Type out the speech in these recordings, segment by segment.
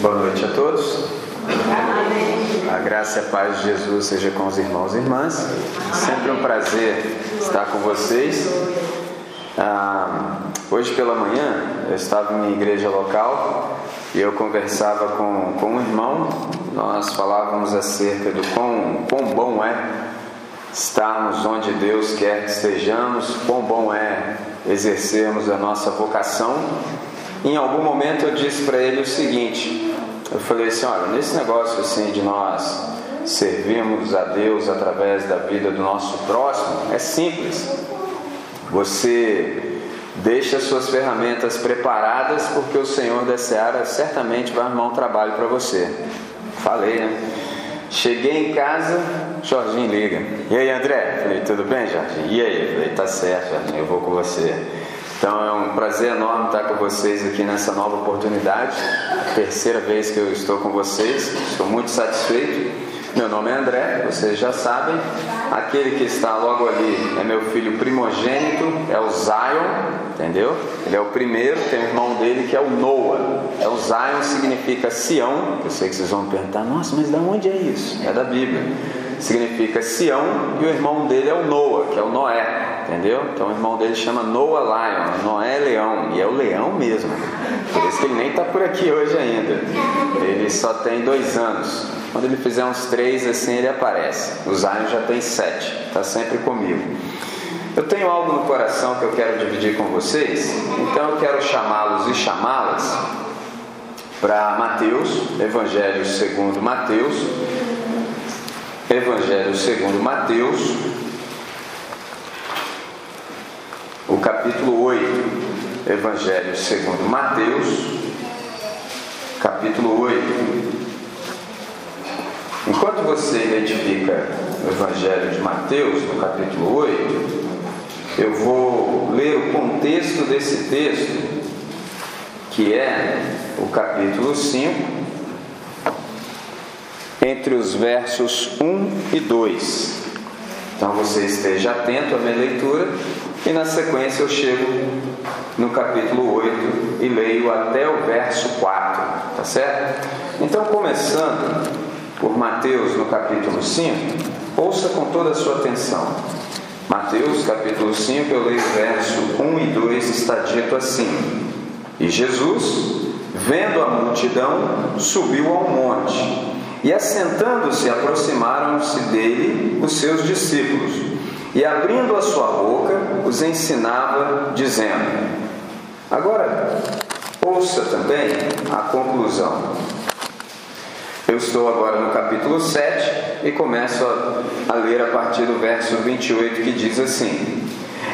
Boa noite a todos. A graça e a paz de Jesus seja com os irmãos e irmãs. Sempre um prazer estar com vocês. Ah, hoje pela manhã eu estava em minha igreja local e eu conversava com, com um irmão. Nós falávamos acerca do quão, quão bom é estarmos onde Deus quer que estejamos, quão bom é exercermos a nossa vocação. Em algum momento eu disse para ele o seguinte: eu falei assim, olha, nesse negócio assim de nós servirmos a Deus através da vida do nosso próximo, é simples. Você deixa as suas ferramentas preparadas porque o Senhor da Seara certamente vai arrumar um trabalho para você. Falei, né? Cheguei em casa, Jorginho liga. E aí, André? Falei, tudo bem, Jorginho? E aí? Falei, tá certo, Jorginho, eu vou com você. Então é um prazer enorme estar com vocês aqui nessa nova oportunidade. Terceira vez que eu estou com vocês, estou muito satisfeito. Meu nome é André, vocês já sabem. Aquele que está logo ali é meu filho primogênito, é o Zion, entendeu? Ele é o primeiro, tem o irmão dele que é o Noah. É o Zion significa Sião. Eu sei que vocês vão perguntar, nossa, mas de onde é isso? É da Bíblia significa Sião, e o irmão dele é o Noah, que é o Noé, entendeu? Então o irmão dele chama Noah Lion, Noé Leão, e é o leão mesmo. Por isso que ele nem está por aqui hoje ainda. Ele só tem dois anos. Quando ele fizer uns três, assim ele aparece. O Zion já tem sete, está sempre comigo. Eu tenho algo no coração que eu quero dividir com vocês, então eu quero chamá-los e chamá-las para Mateus, Evangelho segundo Mateus, Evangelho segundo Mateus, o capítulo 8. Evangelho segundo Mateus, capítulo 8. Enquanto você identifica o Evangelho de Mateus, no capítulo 8, eu vou ler o contexto desse texto, que é o capítulo 5, entre os versos 1 e 2. Então você esteja atento à minha leitura e na sequência eu chego no capítulo 8 e leio até o verso 4, tá certo? Então começando por Mateus no capítulo 5, ouça com toda a sua atenção. Mateus capítulo 5, eu leio verso 1 e 2, está dito assim: E Jesus, vendo a multidão, subiu ao monte e assentando-se, aproximaram-se dele os seus discípulos, e abrindo a sua boca, os ensinava, dizendo: Agora, ouça também a conclusão. Eu estou agora no capítulo 7 e começo a, a ler a partir do verso 28 que diz assim: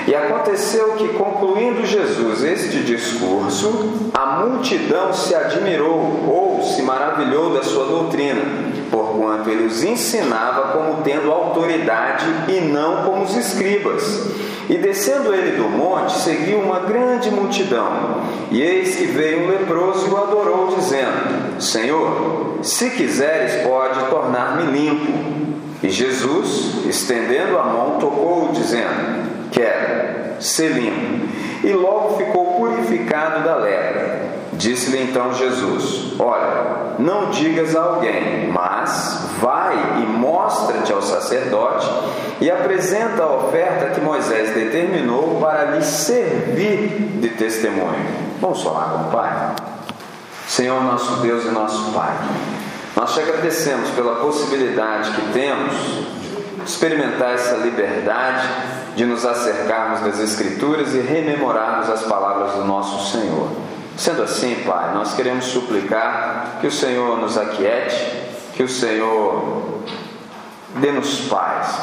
e aconteceu que, concluindo Jesus este discurso, a multidão se admirou ou se maravilhou da sua doutrina, porquanto ele os ensinava como tendo autoridade e não como os escribas. E descendo ele do monte, seguiu uma grande multidão. E eis que veio um leproso e o adorou, dizendo: Senhor, se quiseres, pode tornar-me limpo. E Jesus, estendendo a mão, tocou-o, dizendo: quero ser limpo. E logo ficou purificado da lepra. Disse-lhe então Jesus: Olha, não digas a alguém, mas vai e mostra-te ao sacerdote e apresenta a oferta que Moisés determinou para lhe servir de testemunho. Vamos falar com o Pai? Senhor, nosso Deus e nosso Pai, nós te agradecemos pela possibilidade que temos de experimentar essa liberdade de nos acercarmos das Escrituras e rememorarmos as palavras do nosso Senhor. Sendo assim, Pai, nós queremos suplicar que o Senhor nos aquiete, que o Senhor dê-nos paz,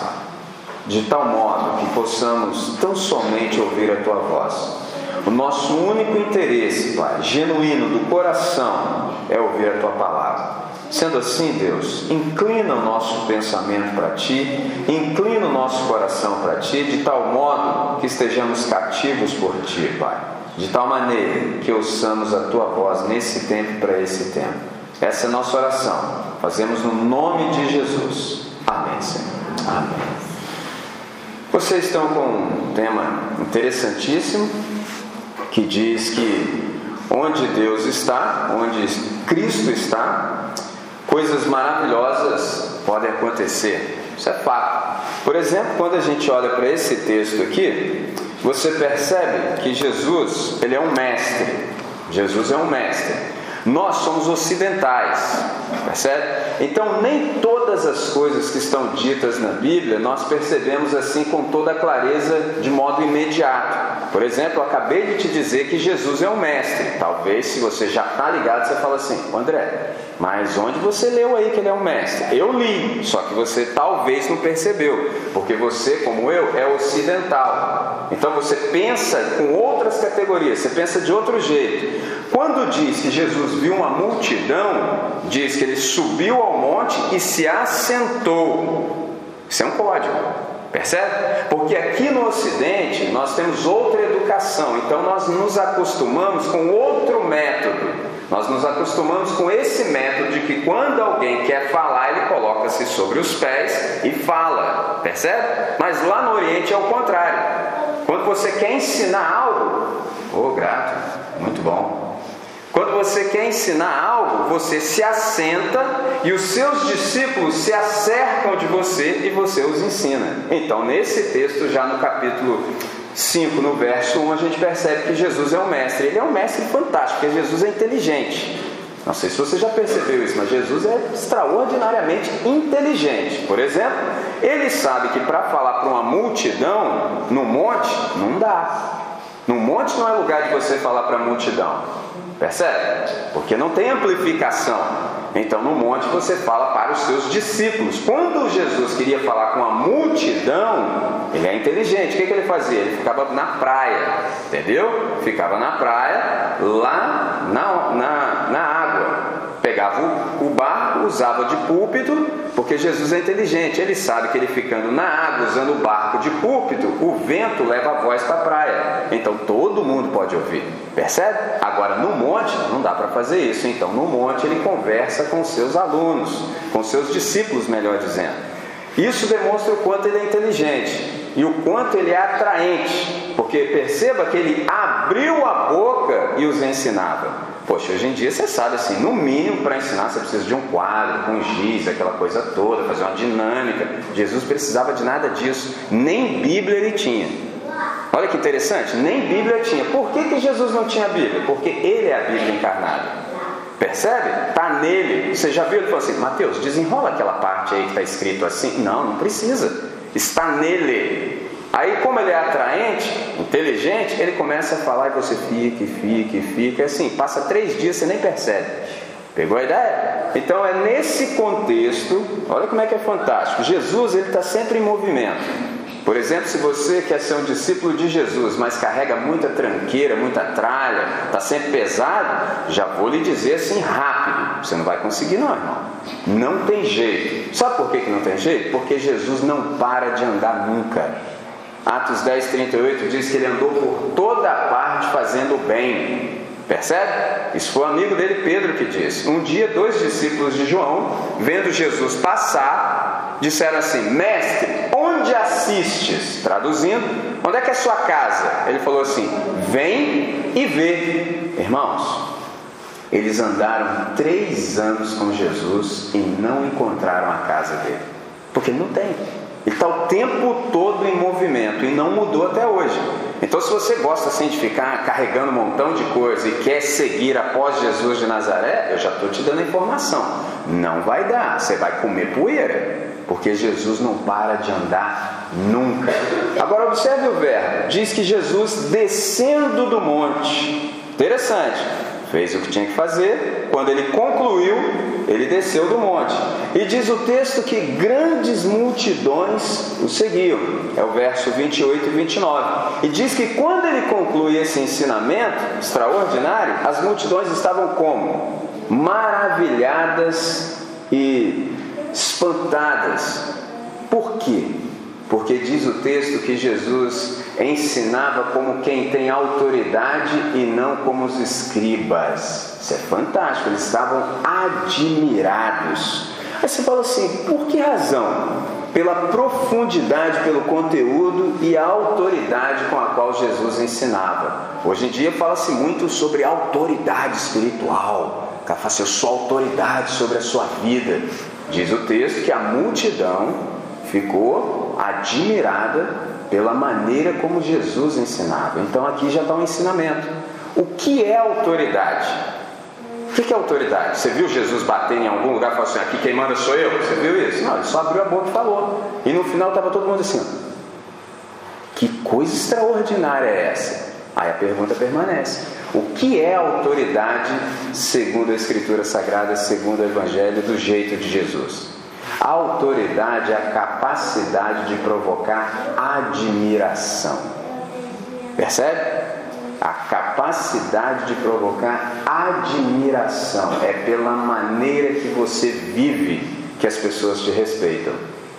de tal modo que possamos tão somente ouvir a Tua voz. O nosso único interesse, Pai, genuíno do coração, é ouvir a Tua palavra. Sendo assim, Deus, inclina o nosso pensamento para Ti, inclina o nosso coração para Ti, de tal modo que estejamos cativos por Ti, Pai. De tal maneira que ouçamos a Tua voz nesse tempo para esse tempo. Essa é a nossa oração. Fazemos no nome de Jesus. Amém, Senhor. Amém. Vocês estão com um tema interessantíssimo que diz que onde Deus está, onde Cristo está, coisas maravilhosas podem acontecer. Isso é fato. Por exemplo, quando a gente olha para esse texto aqui, você percebe que Jesus, ele é um mestre. Jesus é um mestre. Nós somos ocidentais, percebe? Então, nem todas as coisas que estão ditas na Bíblia nós percebemos assim com toda clareza de modo imediato. Por exemplo, eu acabei de te dizer que Jesus é um mestre. Talvez, se você já está ligado, você fala assim: André, mas onde você leu aí que ele é um mestre? Eu li, só que você talvez não percebeu, porque você, como eu, é ocidental. Então você pensa com outras categorias, você pensa de outro jeito. Quando diz que Jesus viu uma multidão, diz que ele subiu ao monte e se assentou. Isso é um código. Percebe? Porque aqui no Ocidente nós temos outra educação, então nós nos acostumamos com outro método. Nós nos acostumamos com esse método de que quando alguém quer falar, ele coloca-se sobre os pés e fala. Percebe? Mas lá no Oriente é o contrário. Quando você quer ensinar algo, oh grato, muito bom. Quando você quer ensinar algo, você se assenta e os seus discípulos se acercam de você e você os ensina. Então, nesse texto, já no capítulo 5, no verso 1, a gente percebe que Jesus é um mestre. Ele é um mestre fantástico, porque Jesus é inteligente. Não sei se você já percebeu isso, mas Jesus é extraordinariamente inteligente. Por exemplo, ele sabe que para falar para uma multidão no monte, não dá. No monte não é lugar de você falar para a multidão. Percebe? Porque não tem amplificação. Então no monte você fala para os seus discípulos. Quando Jesus queria falar com a multidão, ele é inteligente. O que, que ele fazia? Ele ficava na praia, entendeu? Ficava na praia, lá na, na, na água pegava o usava de púlpito, porque Jesus é inteligente, ele sabe que ele ficando na água, usando o barco de púlpito, o vento leva a voz para a praia. Então todo mundo pode ouvir, percebe? Agora no monte não dá para fazer isso, então no monte ele conversa com seus alunos, com seus discípulos, melhor dizendo. Isso demonstra o quanto ele é inteligente e o quanto ele é atraente, porque perceba que ele abriu a boca e os ensinava. Poxa, hoje em dia você sabe assim, no mínimo para ensinar você precisa de um quadro, com giz, aquela coisa toda, fazer uma dinâmica. Jesus precisava de nada disso, nem Bíblia ele tinha. Olha que interessante, nem Bíblia tinha. Por que, que Jesus não tinha Bíblia? Porque ele é a Bíblia encarnada. Percebe? Está nele. Você já viu? Ele falou assim: Mateus, desenrola aquela parte aí que está escrito assim. Não, não precisa. Está nele. Aí, como ele é atraente, inteligente, ele começa a falar e você fica, fica, fica. Assim, passa três dias você nem percebe. Pegou a ideia? Então é nesse contexto, olha como é que é fantástico. Jesus ele está sempre em movimento. Por exemplo, se você quer ser um discípulo de Jesus, mas carrega muita tranqueira, muita tralha, está sempre pesado, já vou lhe dizer assim rápido: você não vai conseguir, não, irmão. Não tem jeito. Sabe por que, que não tem jeito? Porque Jesus não para de andar nunca. Atos 10, 38 diz que ele andou por toda parte fazendo bem. Percebe? Isso foi o amigo dele, Pedro, que disse. Um dia, dois discípulos de João, vendo Jesus passar, disseram assim: Mestre, onde assistes? Traduzindo, onde é que é sua casa? Ele falou assim: Vem e vê. Irmãos, eles andaram três anos com Jesus e não encontraram a casa dele, porque não tem. Está o tempo todo em movimento e não mudou até hoje. Então, se você gosta assim de ficar carregando um montão de coisa e quer seguir após Jesus de Nazaré, eu já estou te dando a informação. Não vai dar, você vai comer poeira, porque Jesus não para de andar nunca. Agora, observe o verbo: diz que Jesus descendo do monte. Interessante fez o que tinha que fazer. Quando ele concluiu, ele desceu do monte. E diz o texto que grandes multidões o seguiam. É o verso 28 e 29. E diz que quando ele conclui esse ensinamento extraordinário, as multidões estavam como? Maravilhadas e espantadas. Por quê? Porque diz o texto que Jesus ensinava como quem tem autoridade e não como os escribas. Isso é fantástico, eles estavam admirados. Aí você fala assim: por que razão? Pela profundidade, pelo conteúdo e a autoridade com a qual Jesus ensinava. Hoje em dia fala-se muito sobre autoridade espiritual. O cara fala assim: eu sou autoridade sobre a sua vida. Diz o texto que a multidão ficou admirada pela maneira como Jesus ensinava. Então aqui já está um ensinamento. O que é autoridade? O que é autoridade? Você viu Jesus bater em algum lugar e falar assim: aqui quem manda sou eu? Você viu isso? Não, ele só abriu a boca e falou. E no final estava todo mundo assim: que coisa extraordinária é essa? Aí a pergunta permanece: o que é autoridade segundo a Escritura Sagrada, segundo o Evangelho, do jeito de Jesus? Autoridade é a capacidade de provocar admiração. Percebe? A capacidade de provocar admiração é pela maneira que você vive que as pessoas te respeitam.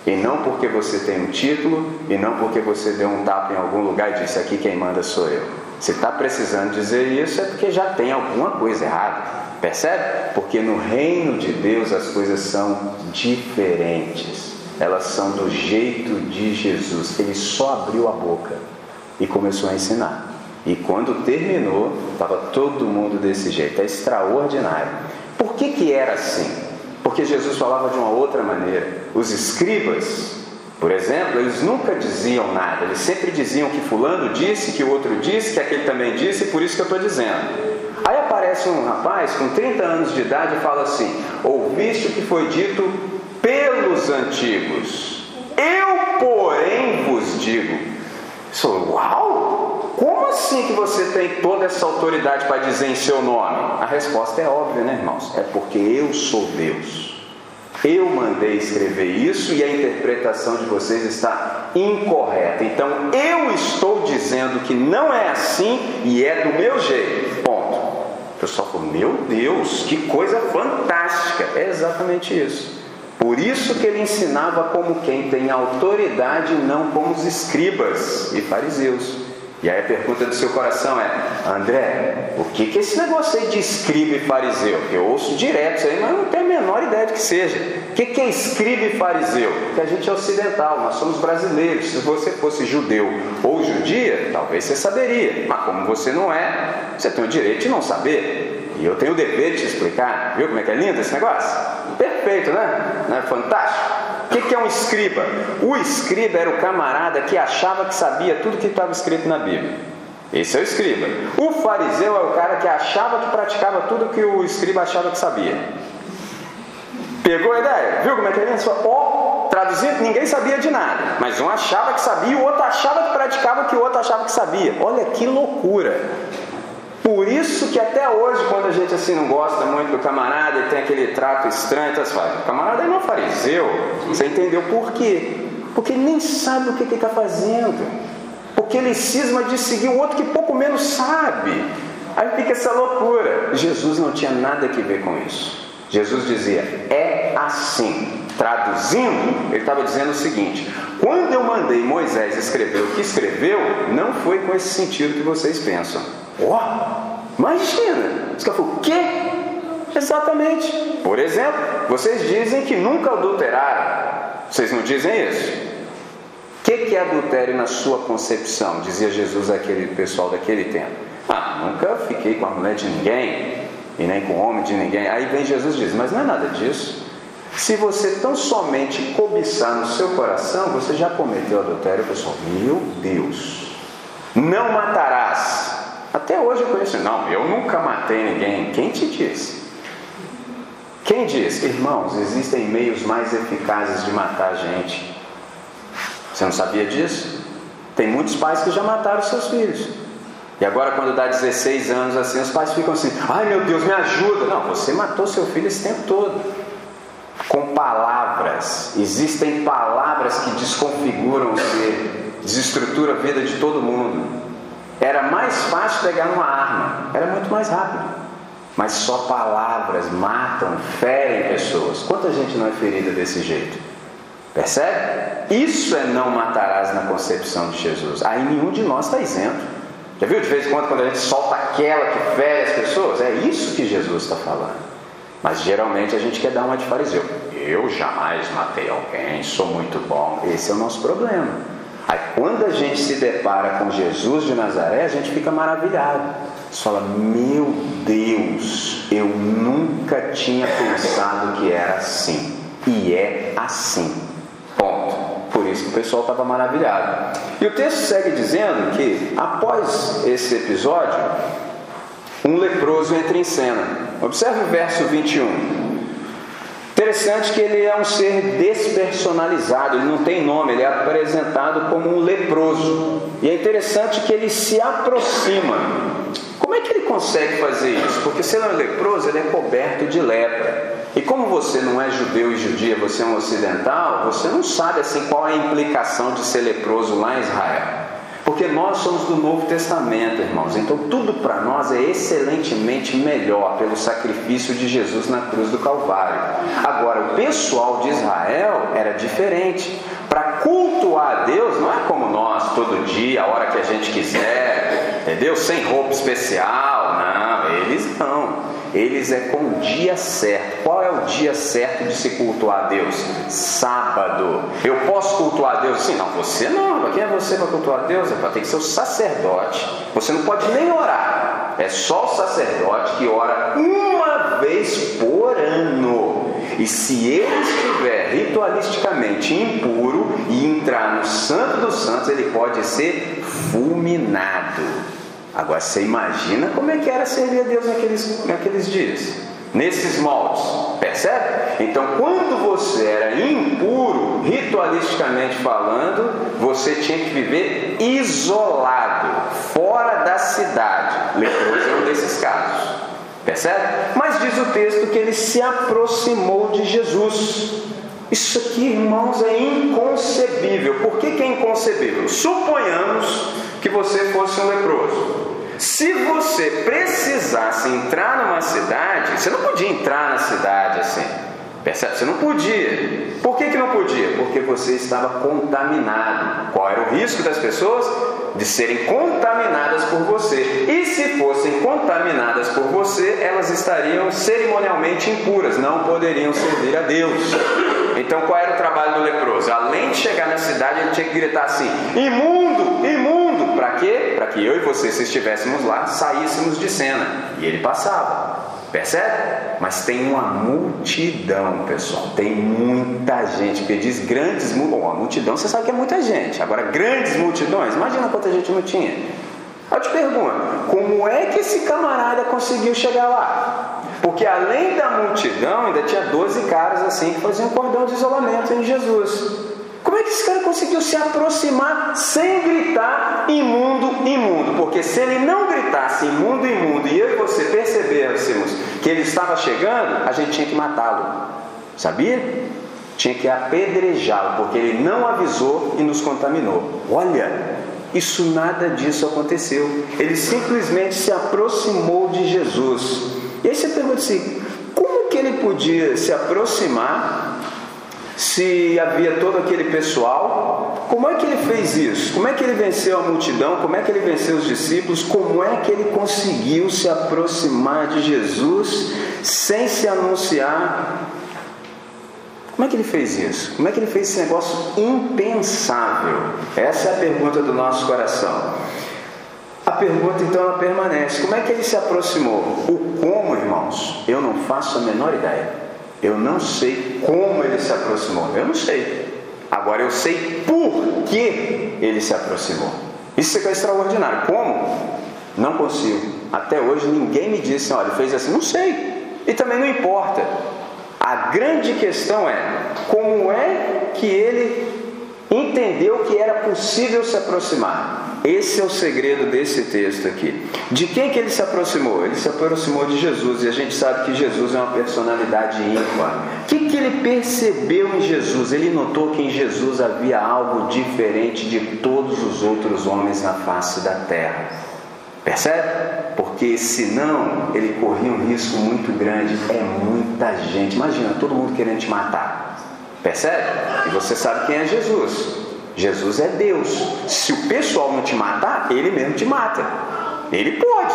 E não porque você tem um título, e não porque você deu um tapa em algum lugar e disse aqui quem manda sou eu. Se está precisando dizer isso é porque já tem alguma coisa errada. Percebe? Porque no reino de Deus as coisas são diferentes. Elas são do jeito de Jesus. Ele só abriu a boca e começou a ensinar. E quando terminou, estava todo mundo desse jeito. É extraordinário. Por que, que era assim? Porque Jesus falava de uma outra maneira. Os escribas, por exemplo, eles nunca diziam nada. Eles sempre diziam que fulano disse, que o outro disse, que aquele também disse, e por isso que eu estou dizendo. Aí aparece um rapaz com 30 anos de idade e fala assim: Ouviste o que foi dito pelos antigos. Eu, porém, vos digo. Sou, uau! Como assim que você tem toda essa autoridade para dizer em seu nome? A resposta é óbvia, né, irmãos? É porque eu sou Deus. Eu mandei escrever isso e a interpretação de vocês está incorreta. Então eu estou dizendo que não é assim e é do meu jeito. Ponto. O pessoal falou: Meu Deus, que coisa fantástica! É exatamente isso. Por isso que ele ensinava como quem tem autoridade, não como os escribas e fariseus. E aí a pergunta do seu coração é: André, o que, que é esse negócio aí de escriba e fariseu? Eu ouço direto isso aí, mas não tenho a menor ideia de que seja. O que, que é escriba e fariseu? Porque a gente é ocidental, nós somos brasileiros. Se você fosse judeu ou judia, talvez você saberia. Mas como você não é, você tem o direito de não saber. E eu tenho o dever de te explicar. Viu como é que é lindo esse negócio? Perfeito, né? Não é fantástico? O que, que é um escriba? O escriba era o camarada que achava que sabia tudo que estava escrito na Bíblia. Esse é o escriba. O fariseu é o cara que achava que praticava tudo que o escriba achava que sabia. Pegou a ideia? Viu como é que é isso? Ó, traduzindo, ninguém sabia de nada. Mas um achava que sabia, o outro achava que praticava que o outro achava que sabia. Olha que loucura. Por isso que até hoje, quando a gente assim não gosta muito do camarada e tem aquele trato estranho, então você fala, o camarada não é fariseu. Você entendeu por quê? Porque ele nem sabe o que ele está fazendo. Porque ele cisma de seguir o outro que pouco menos sabe. Aí fica essa loucura. Jesus não tinha nada a ver com isso. Jesus dizia, é assim. Traduzindo, ele estava dizendo o seguinte: quando eu mandei Moisés escrever o que escreveu, não foi com esse sentido que vocês pensam. Ó, oh, imagina! Os caras o quê? Exatamente. Por exemplo, vocês dizem que nunca adulteraram. Vocês não dizem isso? O que, que é adultério na sua concepção? Dizia Jesus àquele pessoal daquele tempo. Ah, nunca fiquei com a mulher de ninguém, e nem com o homem de ninguém. Aí vem Jesus e diz, mas não é nada disso. Se você tão somente cobiçar no seu coração, você já cometeu adultério, pessoal. Meu Deus! Não matarás. Até hoje eu conheço, não, eu nunca matei ninguém. Quem te disse? Quem diz? Irmãos, existem meios mais eficazes de matar a gente. Você não sabia disso? Tem muitos pais que já mataram seus filhos. E agora, quando dá 16 anos assim, os pais ficam assim: ai meu Deus, me ajuda. Não, você matou seu filho esse tempo todo. Com palavras. Existem palavras que desconfiguram o ser, desestrutura a vida de todo mundo. Era mais fácil pegar uma arma, era muito mais rápido. Mas só palavras matam, ferem pessoas. Quanta gente não é ferida desse jeito? Percebe? Isso é não matarás na concepção de Jesus. Aí nenhum de nós está isento. Já viu de vez em quando quando a gente solta aquela que fere as pessoas? É isso que Jesus está falando. Mas geralmente a gente quer dar uma de fariseu. eu jamais matei alguém, sou muito bom. Esse é o nosso problema. Aí quando a gente se depara com Jesus de Nazaré, a gente fica maravilhado. Você fala, meu Deus, eu nunca tinha pensado que era assim. E é assim. Ponto. Por isso que o pessoal estava maravilhado. E o texto segue dizendo que após esse episódio, um leproso entra em cena. Observe o verso 21. Interessante que ele é um ser despersonalizado, ele não tem nome, ele é apresentado como um leproso. E é interessante que ele se aproxima. Como é que ele consegue fazer isso? Porque se ele é leproso, ele é coberto de lepra. E como você não é judeu e judia, você é um ocidental, você não sabe assim qual é a implicação de ser leproso lá em Israel. Porque nós somos do Novo Testamento, irmãos. Então tudo para nós é excelentemente melhor pelo sacrifício de Jesus na cruz do Calvário. Agora, o pessoal de Israel era diferente. Para cultuar a Deus não é como nós, todo dia, a hora que a gente quiser, entendeu? Sem roupa especial. Não, eles não. Eles é com o dia certo. Qual é o dia certo de se cultuar a Deus? Sábado. Eu posso cultuar a Deus? Sim, não, você não. Quem é você para cultuar a Deus? Para ter que ser o sacerdote. Você não pode nem orar. É só o sacerdote que ora uma vez por ano. E se ele estiver ritualisticamente impuro e entrar no Santo dos Santos, ele pode ser fulminado. Agora você imagina como é que era servir a Deus naqueles, naqueles dias, nesses moldes, percebe? Então, quando você era impuro, ritualisticamente falando, você tinha que viver isolado, fora da cidade. Leproso é um desses casos, percebe? Mas diz o texto que ele se aproximou de Jesus. Isso aqui, irmãos, é inconcebível. Por que, que é inconcebível? Suponhamos que você fosse um leproso. Se você precisasse entrar numa cidade, você não podia entrar na cidade assim. Percebe? Você não podia. Por que, que não podia? Porque você estava contaminado. Qual era o risco das pessoas? De serem contaminadas por você. E se fossem contaminadas por você, elas estariam cerimonialmente impuras, não poderiam servir a Deus. Então qual era o trabalho do leproso? Além de chegar na cidade, ele tinha que gritar assim: imundo, imundo. Para quê? Para que eu e você, se estivéssemos lá, saíssemos de cena. E ele passava. Percebe? Mas tem uma multidão, pessoal. Tem muita gente. Porque diz grandes multidões. Bom, a multidão você sabe que é muita gente. Agora, grandes multidões, imagina quanta gente não tinha. Eu te pergunto, como é que esse camarada conseguiu chegar lá? Porque além da multidão, ainda tinha 12 caras assim que faziam cordão de isolamento em Jesus. Como é que esse cara conseguiu se aproximar sem gritar imundo, imundo? Porque se ele não gritasse imundo, imundo, e eu e você percebêssemos que ele estava chegando, a gente tinha que matá-lo. Sabia? Tinha que apedrejá-lo, porque ele não avisou e nos contaminou. Olha, isso nada disso aconteceu. Ele simplesmente se aproximou de Jesus. E aí você pergunta assim: como que ele podia se aproximar se havia todo aquele pessoal? Como é que ele fez isso? Como é que ele venceu a multidão? Como é que ele venceu os discípulos? Como é que ele conseguiu se aproximar de Jesus sem se anunciar? Como é que ele fez isso? Como é que ele fez esse negócio impensável? Essa é a pergunta do nosso coração. A pergunta então ela permanece: como é que ele se aproximou? O como, irmãos, eu não faço a menor ideia. Eu não sei como ele se aproximou. Eu não sei. Agora eu sei por que ele se aproximou. Isso é extraordinário. Como? Não consigo. Até hoje ninguém me disse, olha, fez assim. Não sei. E também não importa. A grande questão é como é que ele entendeu que era possível se aproximar. Esse é o segredo desse texto aqui. De quem que ele se aproximou? Ele se aproximou de Jesus e a gente sabe que Jesus é uma personalidade ímpar. O que, que ele percebeu em Jesus? Ele notou que em Jesus havia algo diferente de todos os outros homens na face da terra. Percebe? Porque senão ele corria um risco muito grande. É muita gente. Imagina todo mundo querendo te matar. Percebe? E você sabe quem é Jesus. Jesus é Deus. Se o pessoal não te matar, ele mesmo te mata. Ele pode.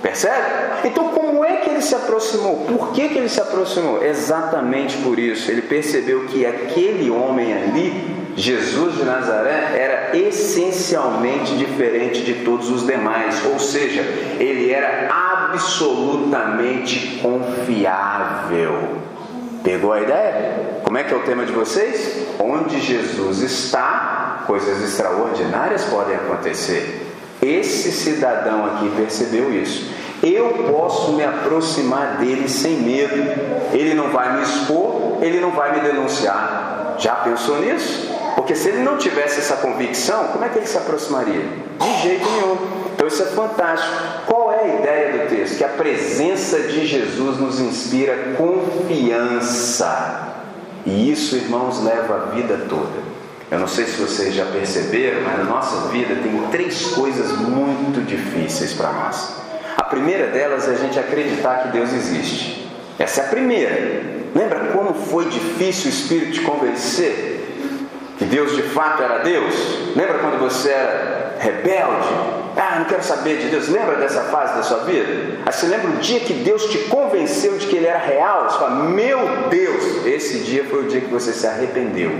Percebe? Então, como é que ele se aproximou? Por que, que ele se aproximou? Exatamente por isso. Ele percebeu que aquele homem ali, Jesus de Nazaré, era essencialmente diferente de todos os demais, ou seja, ele era absolutamente confiável. Pegou a ideia? Como é que é o tema de vocês? Onde Jesus está, coisas extraordinárias podem acontecer. Esse cidadão aqui percebeu isso. Eu posso me aproximar dele sem medo. Ele não vai me expor, ele não vai me denunciar. Já pensou nisso? Porque se ele não tivesse essa convicção, como é que ele se aproximaria? De jeito nenhum. Então isso é fantástico. Qual é a ideia do texto? Que a presença de Jesus nos inspira confiança. E isso, irmãos, leva a vida toda. Eu não sei se vocês já perceberam, mas na nossa vida tem três coisas muito difíceis para nós. A primeira delas é a gente acreditar que Deus existe. Essa é a primeira. Lembra como foi difícil o Espírito te convencer que Deus de fato era Deus? Lembra quando você era rebelde? Ah, não quero saber de Deus. Lembra dessa fase da sua vida? Aí você lembra o dia que Deus te convenceu de que Ele era real? Você fala, meu Deus, esse dia foi o dia que você se arrependeu.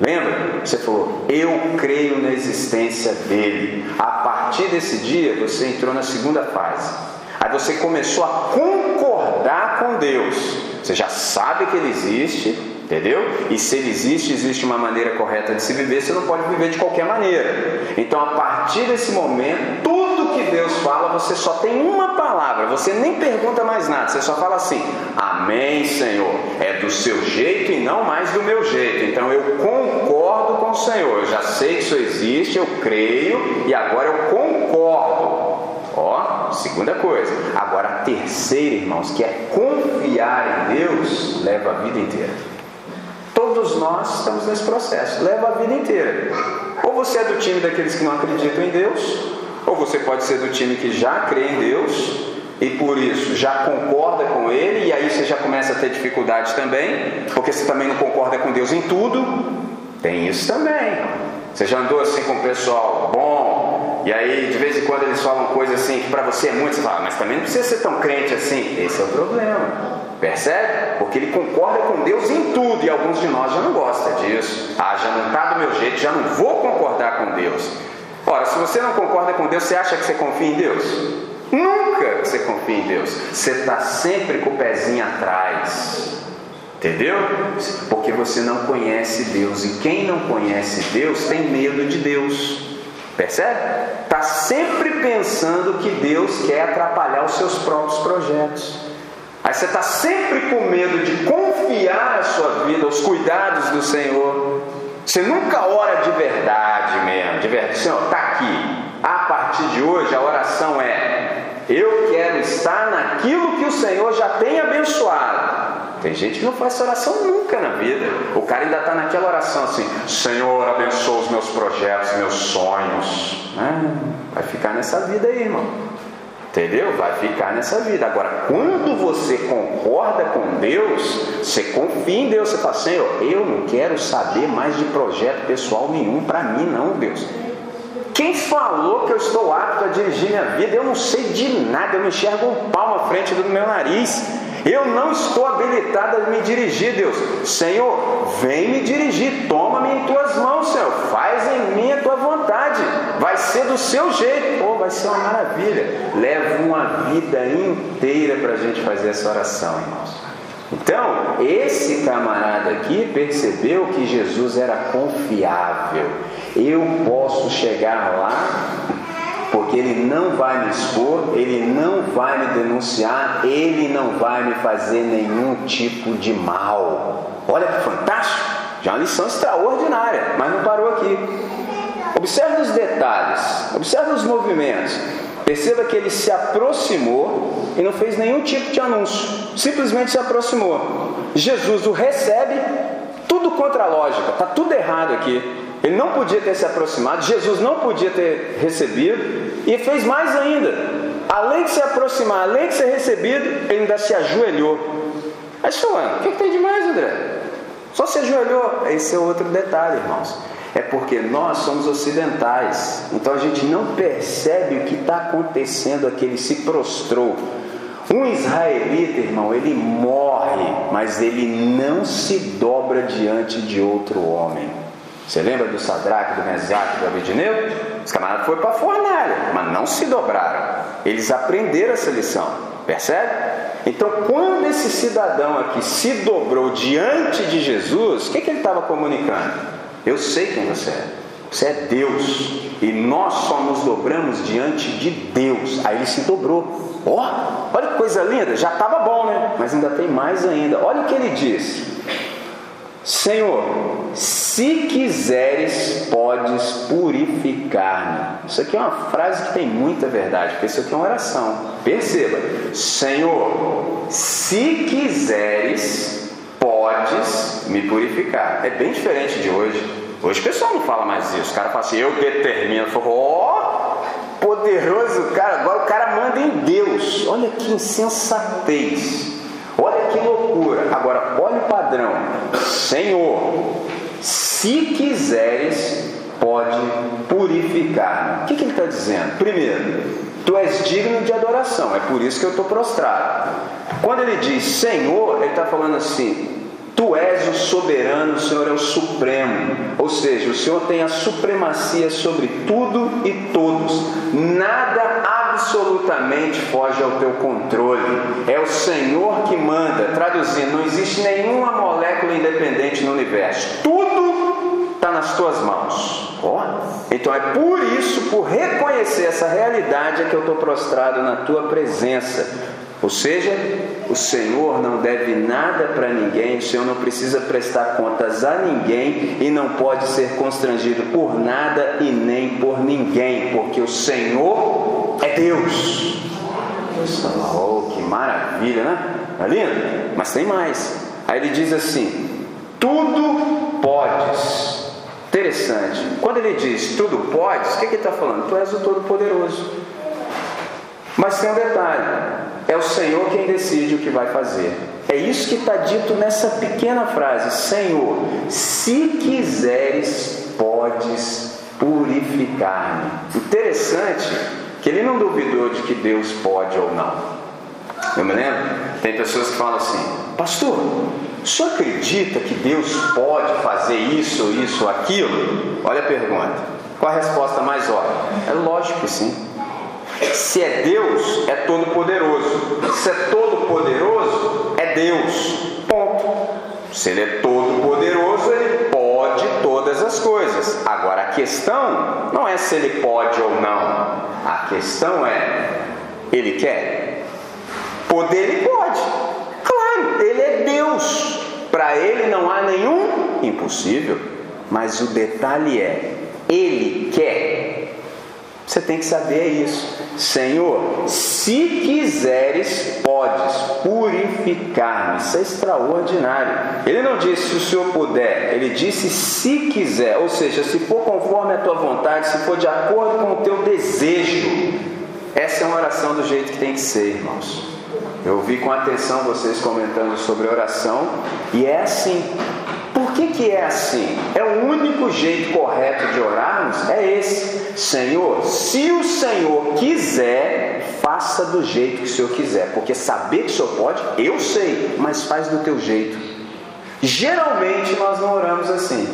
Lembra? Você falou, eu creio na existência dele. A partir desse dia, você entrou na segunda fase. Aí você começou a concordar com Deus. Você já sabe que ele existe, Entendeu? E se ele existe, existe uma maneira correta de se viver, você não pode viver de qualquer maneira. Então, a partir desse momento, tudo que Deus fala, você só tem uma palavra, você nem pergunta mais nada, você só fala assim: Amém, Senhor. É do seu jeito e não mais do meu jeito. Então, eu concordo com o Senhor. Eu já sei que isso existe, eu creio e agora eu concordo. Ó, segunda coisa. Agora, a terceira, irmãos, que é confiar em Deus, leva a vida inteira. Todos nós estamos nesse processo, leva a vida inteira. Ou você é do time daqueles que não acreditam em Deus, ou você pode ser do time que já crê em Deus e por isso já concorda com Ele, e aí você já começa a ter dificuldade também, porque você também não concorda com Deus em tudo. Tem isso também. Você já andou assim com o pessoal bom, e aí de vez em quando eles falam coisas assim que para você é muito, você fala, mas também não precisa ser tão crente assim. Esse é o problema. Percebe? Porque ele concorda com Deus em tudo e alguns de nós já não gostam disso. Ah, já não está do meu jeito, já não vou concordar com Deus. Ora, se você não concorda com Deus, você acha que você confia em Deus? Nunca você confia em Deus. Você está sempre com o pezinho atrás. Entendeu? Porque você não conhece Deus. E quem não conhece Deus tem medo de Deus. Percebe? Está sempre pensando que Deus quer atrapalhar os seus próprios projetos. Aí você está sempre com medo de confiar a sua vida aos cuidados do Senhor. Você nunca ora de verdade mesmo, de verdade. Senhor, está aqui. A partir de hoje a oração é: Eu quero estar naquilo que o Senhor já tem abençoado. Tem gente que não faz essa oração nunca na vida. O cara ainda está naquela oração assim: Senhor, abençoa os meus projetos, meus sonhos. Ah, vai ficar nessa vida aí, irmão. Entendeu? Vai ficar nessa vida. Agora, quando você concorda com Deus, você confia em Deus, você fala, Senhor, eu não quero saber mais de projeto pessoal nenhum para mim, não, Deus. Quem falou que eu estou apto a dirigir minha vida? Eu não sei de nada, eu me enxergo um palmo à frente do meu nariz. Eu não estou habilitado a me dirigir, Deus. Senhor, vem me dirigir, toma-me em tuas mãos, Senhor. Faz em mim a tua vontade. Vai ser do seu jeito. Oh, vai ser uma maravilha. Leva uma vida inteira para a gente fazer essa oração, irmãos. Então, esse camarada aqui percebeu que Jesus era confiável. Eu posso chegar lá porque ele não vai me expor, ele não vai me denunciar, ele não vai me fazer nenhum tipo de mal. Olha que fantástico! Já é uma lição extraordinária, mas não parou aqui. Observe os detalhes, observe os movimentos. Perceba que ele se aproximou e não fez nenhum tipo de anúncio, simplesmente se aproximou. Jesus o recebe, tudo contra a lógica, está tudo errado aqui. Ele não podia ter se aproximado, Jesus não podia ter recebido, e fez mais ainda. Além de se aproximar, além de ser recebido, ele ainda se ajoelhou. Aí falando, o que, que tem de mais, André? Só se ajoelhou. Esse é outro detalhe, irmãos. é porque nós somos ocidentais. Então a gente não percebe o que está acontecendo aqui. Ele se prostrou. Um israelita, irmão, ele morre, mas ele não se dobra diante de outro homem. Você lembra do Sadraque, do Mesaque, do Abednego? Os camaradas foram para a fornalha, mas não se dobraram. Eles aprenderam essa lição, percebe? Então, quando esse cidadão aqui se dobrou diante de Jesus, o que, que ele estava comunicando? Eu sei quem você é. Você é Deus. E nós só nos dobramos diante de Deus. Aí ele se dobrou. Ó, oh, olha que coisa linda. Já estava bom, né? Mas ainda tem mais ainda. Olha o que ele diz. Senhor, se quiseres, podes purificar-me. Isso aqui é uma frase que tem muita verdade, porque isso aqui é uma oração. Perceba, Senhor, se quiseres, podes me purificar. É bem diferente de hoje. Hoje o pessoal não fala mais isso. O cara fala assim, eu determino. Ó, oh, poderoso cara. Agora o cara manda em Deus. Olha que insensatez. Olha que loucura. Agora, olha o padrão. Senhor, se quiseres, pode purificar. O que, que ele está dizendo? Primeiro, tu és digno de adoração, é por isso que eu estou prostrado. Quando ele diz Senhor, ele está falando assim: Tu és o soberano, o Senhor é o supremo. Ou seja, o Senhor tem a supremacia sobre tudo e todos. Nada absolutamente foge ao teu controle. É o Senhor que manda. Traduzindo, não existe nenhuma molécula independente no universo. Tudo está nas tuas mãos. Oh. Então é por isso, por reconhecer essa realidade, é que eu estou prostrado na tua presença ou seja, o Senhor não deve nada para ninguém, o Senhor não precisa prestar contas a ninguém e não pode ser constrangido por nada e nem por ninguém, porque o Senhor é Deus. Oh, que maravilha, né? Tá lindo? Mas tem mais. Aí ele diz assim: tudo podes. Interessante. Quando ele diz tudo podes, o que, que ele está falando? Tu és o Todo-Poderoso. Mas tem um detalhe: é o Senhor quem decide o que vai fazer. É isso que está dito nessa pequena frase: Senhor, se quiseres, podes purificar-me. Interessante que ele não duvidou de que Deus pode ou não. Eu me lembro, tem pessoas que falam assim: Pastor, o senhor acredita que Deus pode fazer isso, isso, aquilo? Olha a pergunta. Qual a resposta mais óbvia? É lógico que sim. Se é Deus, é todo-poderoso. Se é todo-poderoso, é Deus. Ponto. Se ele é todo-poderoso, ele pode todas as coisas. Agora a questão não é se ele pode ou não. A questão é: ele quer? Poder ele pode. Claro, ele é Deus. Para ele não há nenhum impossível. Mas o detalhe é: ele quer. Você tem que saber isso. Senhor, se quiseres, podes purificar-me. Isso é extraordinário. Ele não disse se o Senhor puder, ele disse se quiser, ou seja, se for conforme a tua vontade, se for de acordo com o teu desejo. Essa é uma oração do jeito que tem que ser, irmãos. Eu ouvi com atenção vocês comentando sobre oração e é assim. Por que, que é assim? É o único jeito correto de orarmos? É esse. Senhor, se o Senhor quiser, faça do jeito que o Senhor quiser. Porque saber que o Senhor pode, eu sei, mas faz do teu jeito. Geralmente nós não oramos assim.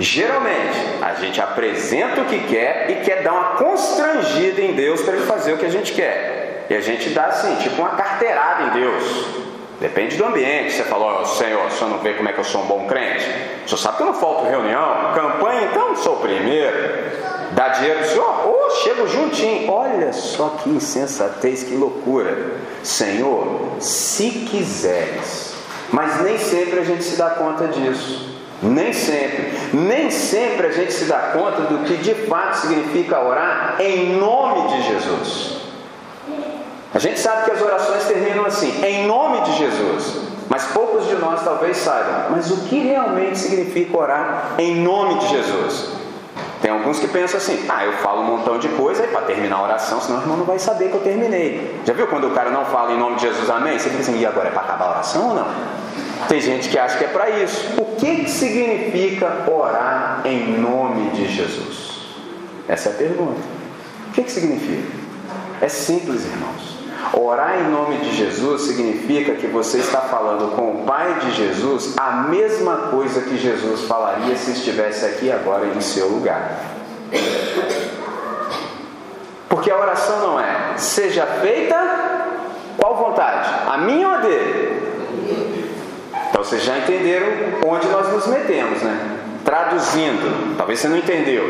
Geralmente a gente apresenta o que quer e quer dar uma constrangida em Deus para ele fazer o que a gente quer. E a gente dá assim, tipo uma carteirada em Deus. Depende do ambiente. Você falou, oh, Senhor, o senhor não vê como é que eu sou um bom crente? O senhor sabe que eu não falto reunião, campanha, então sou o primeiro. Dá dinheiro para o senhor? Oh, chego juntinho. Olha só que insensatez, que loucura. Senhor, se quiseres. Mas nem sempre a gente se dá conta disso. Nem sempre. Nem sempre a gente se dá conta do que de fato significa orar em nome de Jesus. A gente sabe que as orações terminam assim, em nome de Jesus. Mas poucos de nós talvez saibam, mas o que realmente significa orar em nome de Jesus? Tem alguns que pensam assim: ah, eu falo um montão de coisa para terminar a oração, senão o irmão não vai saber que eu terminei. Já viu quando o cara não fala em nome de Jesus, amém? Você fica assim: e agora é para acabar a oração ou não? Tem gente que acha que é para isso. O que, que significa orar em nome de Jesus? Essa é a pergunta. O que, que significa? É simples, irmãos. Orar em nome de Jesus significa que você está falando com o Pai de Jesus a mesma coisa que Jesus falaria se estivesse aqui agora em seu lugar. Porque a oração não é seja feita qual vontade? A minha ou a dele? Então vocês já entenderam onde nós nos metemos, né? Traduzindo, talvez você não entendeu.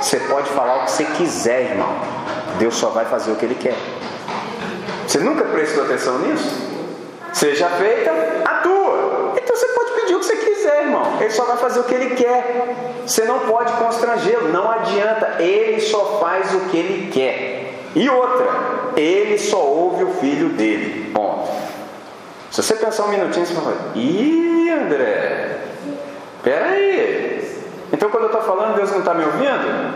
Você pode falar o que você quiser, irmão. Deus só vai fazer o que Ele quer. Você nunca prestou atenção nisso? Seja feita a tua. Então você pode pedir o que você quiser, irmão. Ele só vai fazer o que ele quer. Você não pode constrangê-lo. Não adianta. Ele só faz o que ele quer. E outra, ele só ouve o filho dele. Ponto. Se você pensar um minutinho, você vai falar: Ih, André, peraí. Então quando eu estou falando, Deus não está me ouvindo?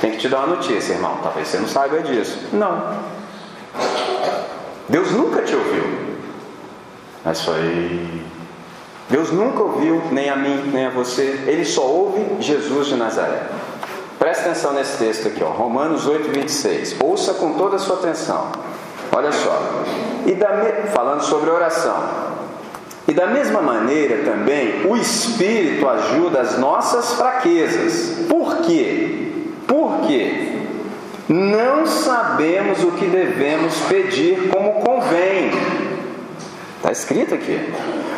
Tem que te dar uma notícia, irmão. Talvez você não saiba disso. Não. Deus nunca te ouviu. Mas foi. Deus nunca ouviu nem a mim, nem a você. Ele só ouve Jesus de Nazaré. Presta atenção nesse texto aqui, ó, Romanos 8, 26. Ouça com toda a sua atenção. Olha só. E da me... Falando sobre oração. E da mesma maneira também, o Espírito ajuda as nossas fraquezas. Por quê? Por quê? Não sabemos o que devemos pedir como convém. Está escrito aqui.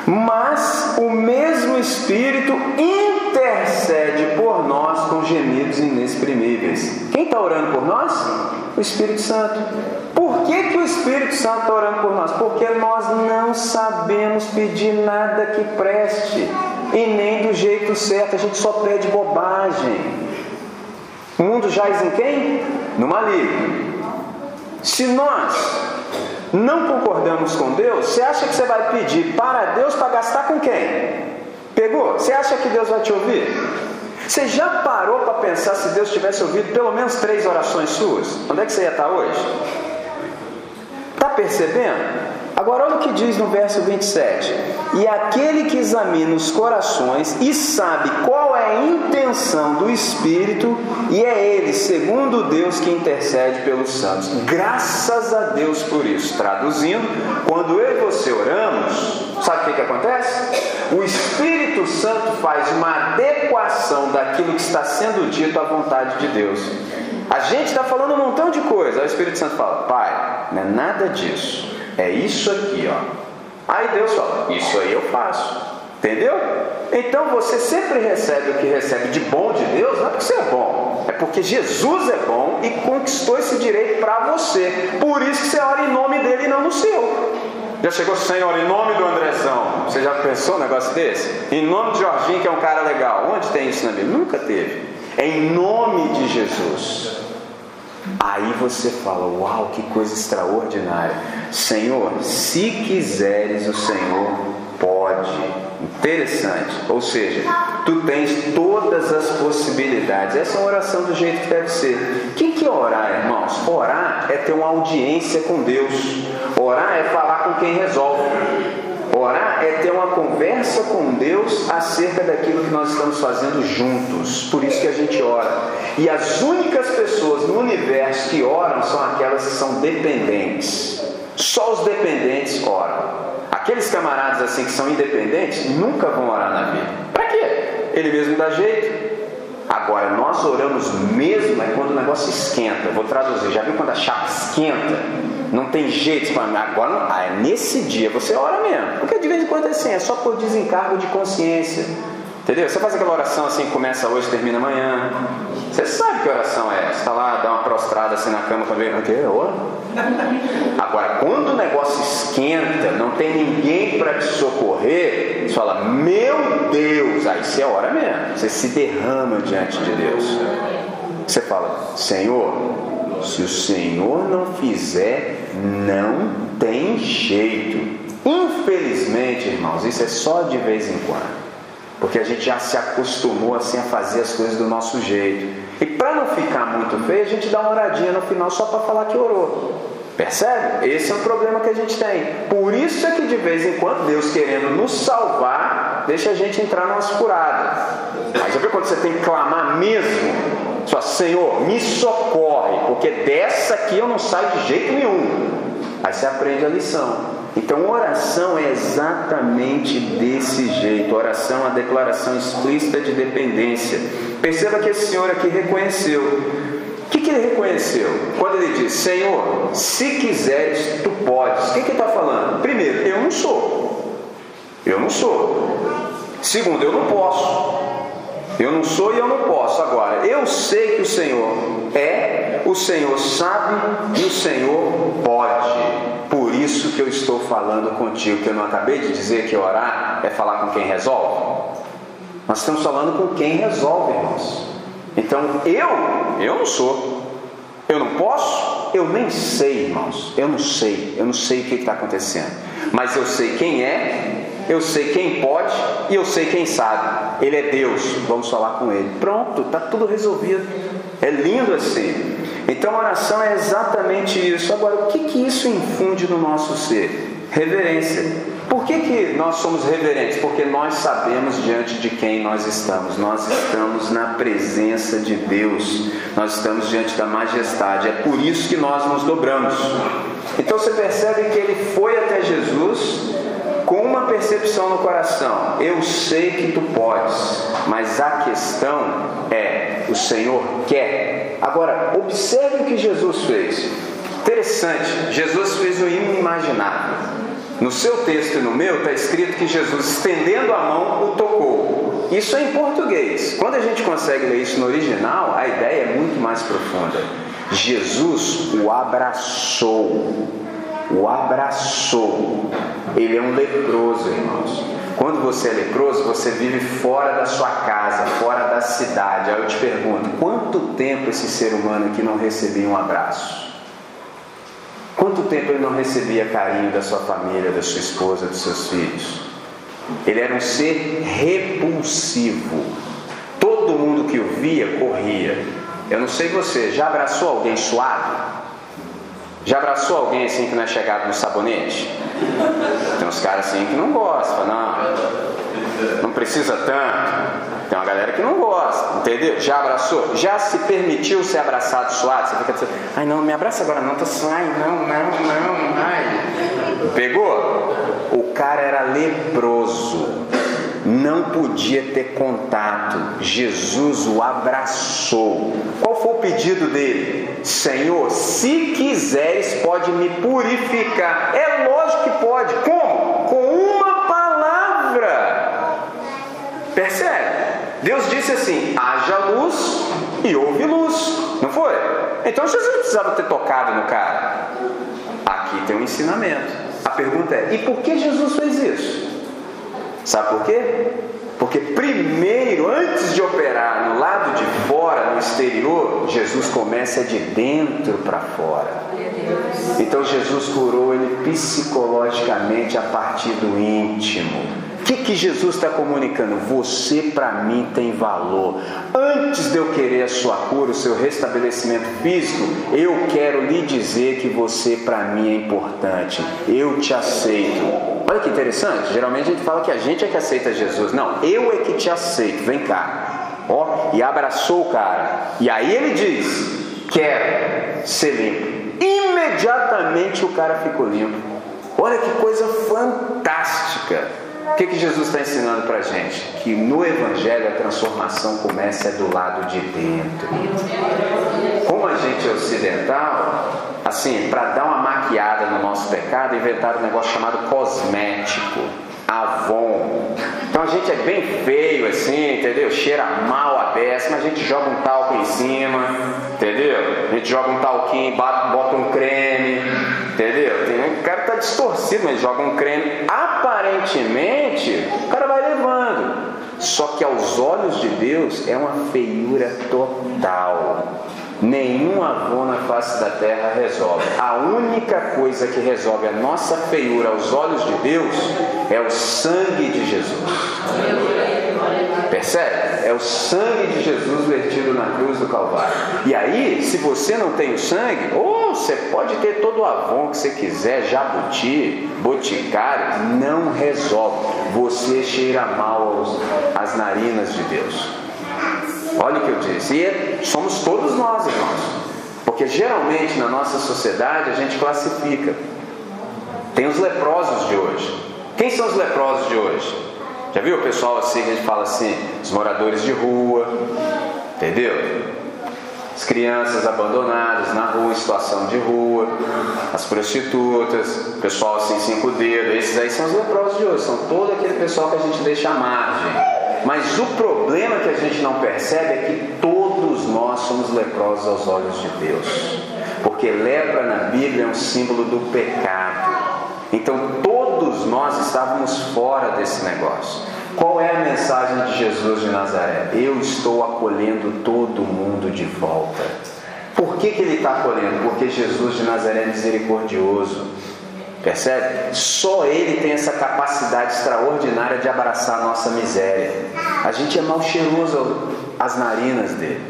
Mas o mesmo Espírito intercede por nós com gemidos inexprimíveis. Quem está orando por nós? O Espírito Santo. Por que, que o Espírito Santo está orando por nós? Porque nós não sabemos pedir nada que preste. E nem do jeito certo, a gente só pede bobagem. O mundo jaz em quem? No maligno. Se nós não concordamos com Deus, você acha que você vai pedir para Deus para gastar com quem? Pegou? Você acha que Deus vai te ouvir? Você já parou para pensar se Deus tivesse ouvido pelo menos três orações suas? Onde é que você ia estar hoje? Está percebendo? Agora olha o que diz no verso 27. E aquele que examina os corações e sabe qual é a intenção do Espírito, e é ele, segundo Deus, que intercede pelos santos. Graças a Deus por isso. Traduzindo, quando eu e você oramos, sabe o que, que acontece? O Espírito Santo faz uma adequação daquilo que está sendo dito à vontade de Deus. A gente está falando um montão de coisa. Aí o Espírito Santo fala: Pai, não é nada disso. É isso aqui, ó. Aí Deus fala: Isso aí eu faço. Entendeu? Então você sempre recebe o que recebe de bom de Deus, não é porque você é bom, é porque Jesus é bom e conquistou esse direito para você. Por isso que você ora em nome dele e não no seu. Já chegou, Senhor, em nome do Andrezão. Você já pensou um negócio desse? Em nome de Jorginho, que é um cara legal. Onde tem isso na Bíblia? Nunca teve. É em nome de Jesus. Aí você fala: Uau, que coisa extraordinária! Senhor, se quiseres, o Senhor pode. Interessante. Ou seja, tu tens todas as possibilidades. Essa é uma oração do jeito que deve ser. O que é orar, irmãos? Orar é ter uma audiência com Deus. Orar é falar com quem resolve. Orar é ter uma conversa com Deus acerca daquilo que nós estamos fazendo juntos. Por isso que a gente ora. E as únicas pessoas no universo que oram são aquelas que são dependentes. Só os dependentes oram. Aqueles camaradas assim que são independentes nunca vão orar na vida. Para quê? Ele mesmo dá jeito. Agora, nós oramos mesmo é quando o negócio esquenta. Vou traduzir. Já viu quando a chapa esquenta? Não tem jeito. Agora, ah, é nesse dia você ora mesmo. Porque de vez em quando é assim, é só por desencargo de consciência. Entendeu? Você faz aquela oração assim, começa hoje, termina amanhã. Você sabe que oração é. Você está lá, dá uma prostrada assim na cama quando vem. O quê? Ora? Agora, quando o negócio esquenta, não tem ninguém para te socorrer, você fala, meu Deus, aí você ora mesmo. Você se derrama diante de Deus. Você fala, Senhor, se o Senhor não fizer, não tem jeito. Infelizmente, irmãos, isso é só de vez em quando. Porque a gente já se acostumou assim a fazer as coisas do nosso jeito. E para não ficar muito feio, a gente dá uma oradinha no final só para falar que orou. Percebe? Esse é o problema que a gente tem. Por isso é que de vez em quando Deus querendo nos salvar, deixa a gente entrar numa furada. Mas já viu quando você tem que clamar mesmo? Só, Senhor, me socorre, porque dessa aqui eu não saio de jeito nenhum. Aí você aprende a lição. Então, oração é exatamente desse jeito. Oração é a declaração explícita de dependência. Perceba que esse senhor aqui reconheceu. O que, que ele reconheceu? Quando ele diz, Senhor, se quiseres, tu podes. O que, que ele está falando? Primeiro, eu não sou. Eu não sou. Segundo, eu não posso. Eu não sou e eu não posso. Agora, eu sei que o Senhor é, o Senhor sabe e o Senhor pode isso que eu estou falando contigo, que eu não acabei de dizer que orar é falar com quem resolve? Nós estamos falando com quem resolve, irmãos. Então eu, eu não sou. Eu não posso, eu nem sei, irmãos. Eu não sei, eu não sei o que está acontecendo. Mas eu sei quem é, eu sei quem pode e eu sei quem sabe. Ele é Deus, vamos falar com Ele. Pronto, está tudo resolvido. É lindo assim. Então a oração é exatamente isso. Agora, o que, que isso infunde no nosso ser? Reverência. Por que, que nós somos reverentes? Porque nós sabemos diante de quem nós estamos. Nós estamos na presença de Deus. Nós estamos diante da majestade. É por isso que nós nos dobramos. Então você percebe que ele foi até Jesus com uma percepção no coração: eu sei que tu podes, mas a questão é: o Senhor quer. Agora, observe o que Jesus fez. Interessante, Jesus fez o inimaginável. No seu texto e no meu está escrito que Jesus, estendendo a mão, o tocou. Isso é em português. Quando a gente consegue ler isso no original, a ideia é muito mais profunda. Jesus o abraçou. O abraçou. Ele é um leproso, irmãos. Quando você é leproso, você vive fora da sua casa, fora da cidade. Aí eu te pergunto: quanto tempo esse ser humano aqui não recebia um abraço? Quanto tempo ele não recebia carinho da sua família, da sua esposa, dos seus filhos? Ele era um ser repulsivo. Todo mundo que o via corria. Eu não sei você, já abraçou alguém suado? Já abraçou alguém assim que não é chegado no sabonete? Tem uns caras assim que não gostam, não. Não precisa tanto. Tem uma galera que não gosta, entendeu? Já abraçou? Já se permitiu ser abraçado suado? Você fica assim, ai não, me abraça agora não, tô suave, não, não, não, ai. Pegou? O cara era leproso não podia ter contato. Jesus o abraçou. Pedido dele? Senhor, se quiseres, pode me purificar. É lógico que pode. Como? Com uma palavra. Percebe? Deus disse assim: haja luz e houve luz. Não foi? Então Jesus não precisava ter tocado no cara. Aqui tem um ensinamento. A pergunta é: e por que Jesus fez isso? Sabe por quê? Porque primeiro, antes de operar no lado de fora, no exterior, Jesus começa de dentro para fora. Então Jesus curou ele psicologicamente a partir do íntimo que, que Jesus está comunicando? Você para mim tem valor. Antes de eu querer a sua cura, o seu restabelecimento físico, eu quero lhe dizer que você para mim é importante. Eu te aceito. Olha que interessante. Geralmente a gente fala que a gente é que aceita Jesus. Não, eu é que te aceito. Vem cá. Ó, e abraçou o cara. E aí ele diz: Quero ser limpo. Imediatamente o cara ficou limpo. Olha que coisa fantástica. O que, que Jesus está ensinando para a gente? Que no Evangelho a transformação começa do lado de dentro. Como a gente é ocidental, assim, para dar uma maquiada no nosso pecado, inventaram um negócio chamado cosmético. Avon. Então a gente é bem feio assim, entendeu? Cheira mal a beça, mas a gente joga um talco em cima, entendeu? A gente joga um talquinho, bota um creme, entendeu? Um cara tá distorcido, mas joga um creme. Aparentemente, o cara vai levando. Só que aos olhos de Deus é uma feiura total. Nenhum avô na face da terra resolve. A única coisa que resolve a nossa feiura aos olhos de Deus é o sangue de Jesus. Percebe? É o sangue de Jesus vertido na cruz do Calvário. E aí, se você não tem o sangue, Irmão, você pode ter todo o avon que você quiser, jabuti, boticário, não resolve. Você cheira mal às narinas de Deus. Olha o que eu disse. E somos todos nós, irmãos. Porque geralmente na nossa sociedade a gente classifica. Tem os leprosos de hoje. Quem são os leprosos de hoje? Já viu o pessoal assim, a gente fala assim, os moradores de rua, entendeu? As crianças abandonadas na rua, em situação de rua, as prostitutas, o pessoal assim, cinco dedos, esses aí são os leprosos de hoje, são todo aquele pessoal que a gente deixa à margem. Mas o problema que a gente não percebe é que todos nós somos leprosos aos olhos de Deus. Porque lepra na Bíblia é um símbolo do pecado. Então todos nós estávamos fora desse negócio. Qual é a mensagem de Jesus de Nazaré? Eu estou acolhendo todo mundo de volta. Por que, que ele está acolhendo? Porque Jesus de Nazaré é misericordioso. Percebe? Só ele tem essa capacidade extraordinária de abraçar a nossa miséria. A gente é mal cheiroso às narinas dele.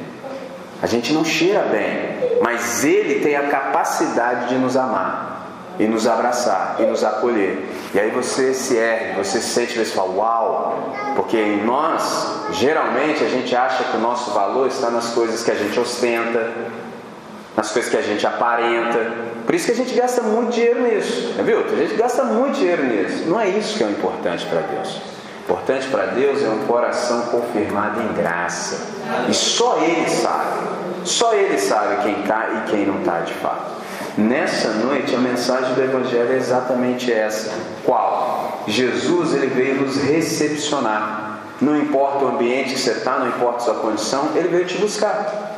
A gente não cheira bem, mas ele tem a capacidade de nos amar e nos abraçar e nos acolher. E aí você se ergue, você se sente e fala, uau! Porque em nós, geralmente, a gente acha que o nosso valor está nas coisas que a gente ostenta, nas coisas que a gente aparenta. Por isso que a gente gasta muito dinheiro nisso, viu? A gente gasta muito dinheiro nisso. Não é isso que é o importante para Deus. O importante para Deus é um coração confirmado em graça. E só Ele sabe. Só Ele sabe quem está e quem não está de fato. Nessa noite a mensagem do Evangelho é exatamente essa. Qual? Jesus ele veio nos recepcionar. Não importa o ambiente que você está, não importa a sua condição, ele veio te buscar.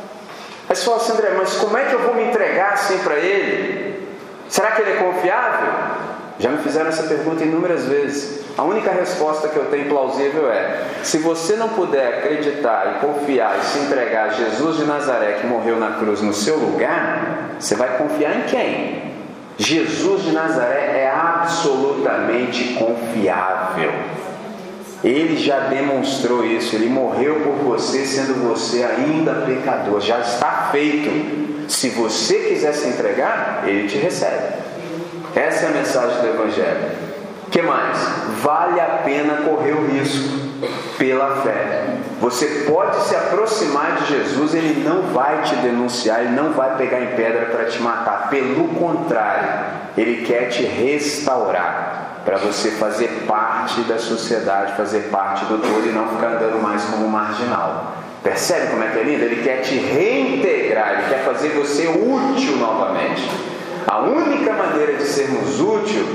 Aí você fala assim, André, mas como é que eu vou me entregar assim para ele? Será que ele é confiável? Já me fizeram essa pergunta inúmeras vezes. A única resposta que eu tenho plausível é: se você não puder acreditar e confiar e se entregar a Jesus de Nazaré que morreu na cruz no seu lugar, você vai confiar em quem? Jesus de Nazaré é absolutamente confiável. Ele já demonstrou isso, ele morreu por você, sendo você ainda pecador, já está feito. Se você quiser se entregar, ele te recebe. Essa é a mensagem do Evangelho que mais? Vale a pena correr o risco pela fé. Você pode se aproximar de Jesus, ele não vai te denunciar, ele não vai pegar em pedra para te matar. Pelo contrário, ele quer te restaurar para você fazer parte da sociedade, fazer parte do todo e não ficar andando mais como marginal. Percebe como é que é lindo? Ele quer te reintegrar, ele quer fazer você útil novamente. A única maneira de sermos útil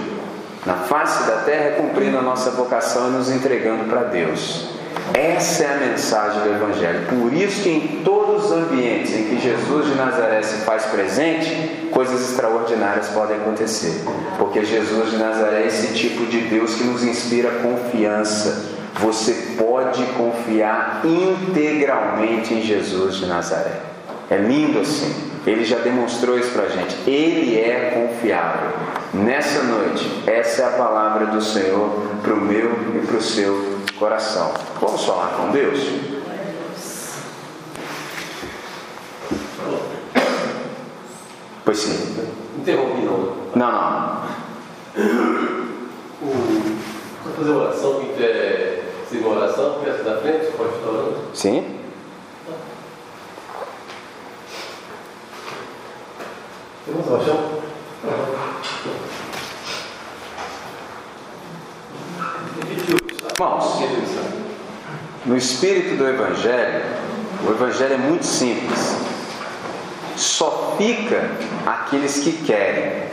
na face da terra, cumprindo a nossa vocação e nos entregando para Deus. Essa é a mensagem do Evangelho. Por isso que em todos os ambientes em que Jesus de Nazaré se faz presente, coisas extraordinárias podem acontecer. Porque Jesus de Nazaré é esse tipo de Deus que nos inspira confiança. Você pode confiar integralmente em Jesus de Nazaré. É lindo assim. Ele já demonstrou isso para gente. Ele é confiável. Nessa noite, essa é a palavra do Senhor para o meu e para o seu coração. Vamos falar com Deus? Pois sim. Interrompi, não. Não, não. Para fazer oração, quem tiver sem oração, da frente, pode estar orando? Sim. Temos paixão? Irmãos, no espírito do Evangelho, o Evangelho é muito simples. Só fica aqueles que querem.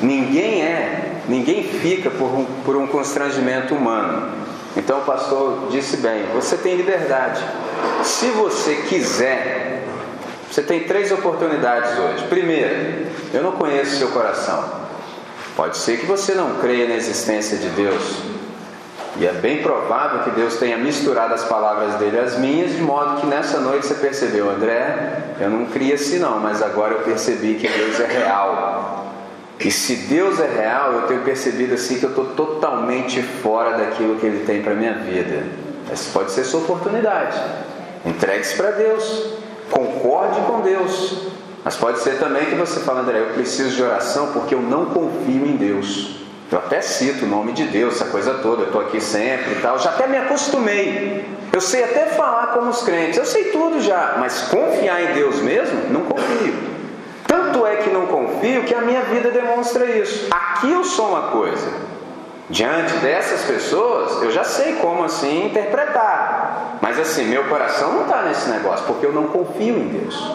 Ninguém é, ninguém fica por um, por um constrangimento humano. Então o pastor disse bem: você tem liberdade. Se você quiser, você tem três oportunidades hoje. Primeiro, eu não conheço seu coração. Pode ser que você não creia na existência de Deus. E é bem provável que Deus tenha misturado as palavras dele às minhas, de modo que nessa noite você percebeu, André, eu não cria assim não, mas agora eu percebi que Deus é real. E se Deus é real, eu tenho percebido assim que eu estou totalmente fora daquilo que Ele tem para minha vida. Essa pode ser sua oportunidade. Entregue-se para Deus. Concorde com Deus. Mas pode ser também que você fala, André, eu preciso de oração porque eu não confio em Deus. Eu até cito o nome de Deus, essa coisa toda, eu estou aqui sempre e tal, já até me acostumei. Eu sei até falar como os crentes, eu sei tudo já, mas confiar em Deus mesmo, não confio. Tanto é que não confio que a minha vida demonstra isso. Aqui eu sou uma coisa, diante dessas pessoas, eu já sei como assim interpretar. Mas assim, meu coração não está nesse negócio, porque eu não confio em Deus.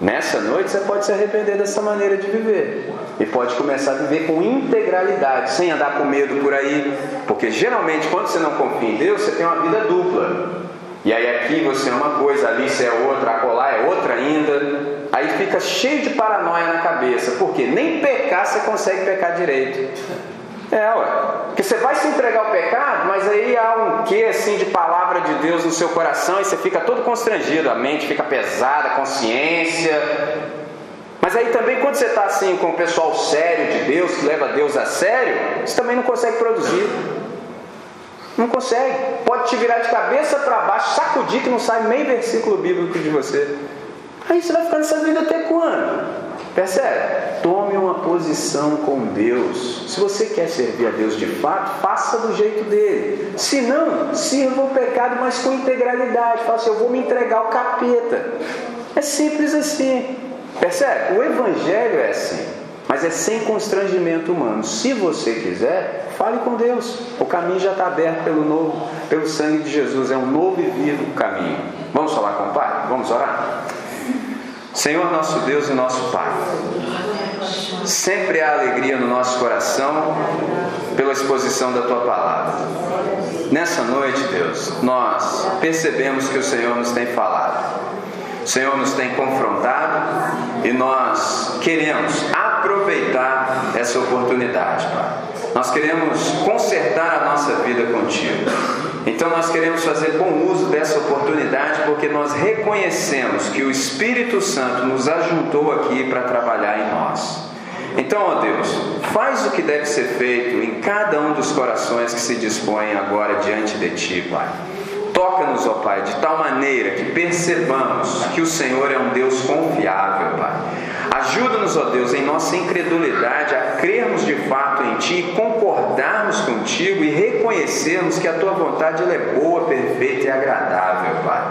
Nessa noite você pode se arrepender dessa maneira de viver e pode começar a viver com integralidade, sem andar com medo por aí, porque geralmente quando você não confia em Deus, você tem uma vida dupla. E aí aqui você é uma coisa, ali você é outra, acolá é outra ainda. Aí fica cheio de paranoia na cabeça, porque nem pecar você consegue pecar direito. É, ué. Porque você vai se entregar ao pecado, mas aí há um quê assim de palavra de Deus no seu coração e você fica todo constrangido, a mente fica pesada, a consciência. Mas aí também quando você está assim com o pessoal sério de Deus, que leva Deus a sério, você também não consegue produzir. Não consegue. Pode te virar de cabeça para baixo, sacudir que não sai meio versículo bíblico de você. Aí você vai ficar nessa vida até quando? Percebe? Tome uma posição com Deus. Se você quer servir a Deus de fato, faça do jeito dele. Se não, sirva o pecado, mas com integralidade. Faça assim, eu vou me entregar ao capeta. É simples assim. Percebe? O Evangelho é assim, mas é sem constrangimento humano. Se você quiser, fale com Deus. O caminho já está aberto pelo novo, pelo sangue de Jesus. É um novo e vivo caminho. Vamos falar com o Pai? Vamos orar? Senhor nosso Deus e nosso Pai, sempre há alegria no nosso coração pela exposição da Tua palavra. Nessa noite, Deus, nós percebemos que o Senhor nos tem falado, o Senhor nos tem confrontado e nós queremos aproveitar essa oportunidade, Pai. Nós queremos consertar a nossa vida contigo. Então nós queremos fazer bom uso dessa oportunidade porque nós reconhecemos que o Espírito Santo nos ajuntou aqui para trabalhar em nós. Então, ó Deus, faz o que deve ser feito em cada um dos corações que se dispõem agora diante de Ti, Pai. Toca-nos, ó Pai, de tal maneira que percebamos que o Senhor é um Deus confiável, Pai. Ajuda-nos, ó Deus, em nossa incredulidade a crermos de fato em Ti e concordarmos contigo e reconhecermos que a Tua vontade é boa, perfeita e agradável, Pai.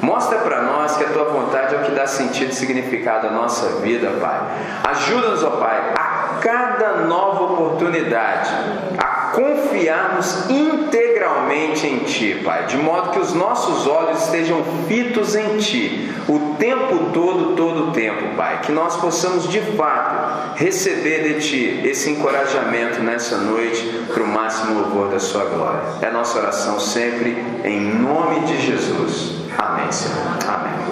Mostra para nós que a Tua vontade é o que dá sentido e significado à nossa vida, Pai. Ajuda-nos, ó Pai, a cada nova oportunidade, a confiarmos integralmente em Ti, Pai, de modo que os nossos olhos estejam fitos em Ti, o tempo todo, todo o tempo, Pai, que nós possamos de fato receber de Ti esse encorajamento nessa noite para o máximo louvor da Sua glória. É nossa oração sempre em nome de Jesus. Amém, Senhor. Amém.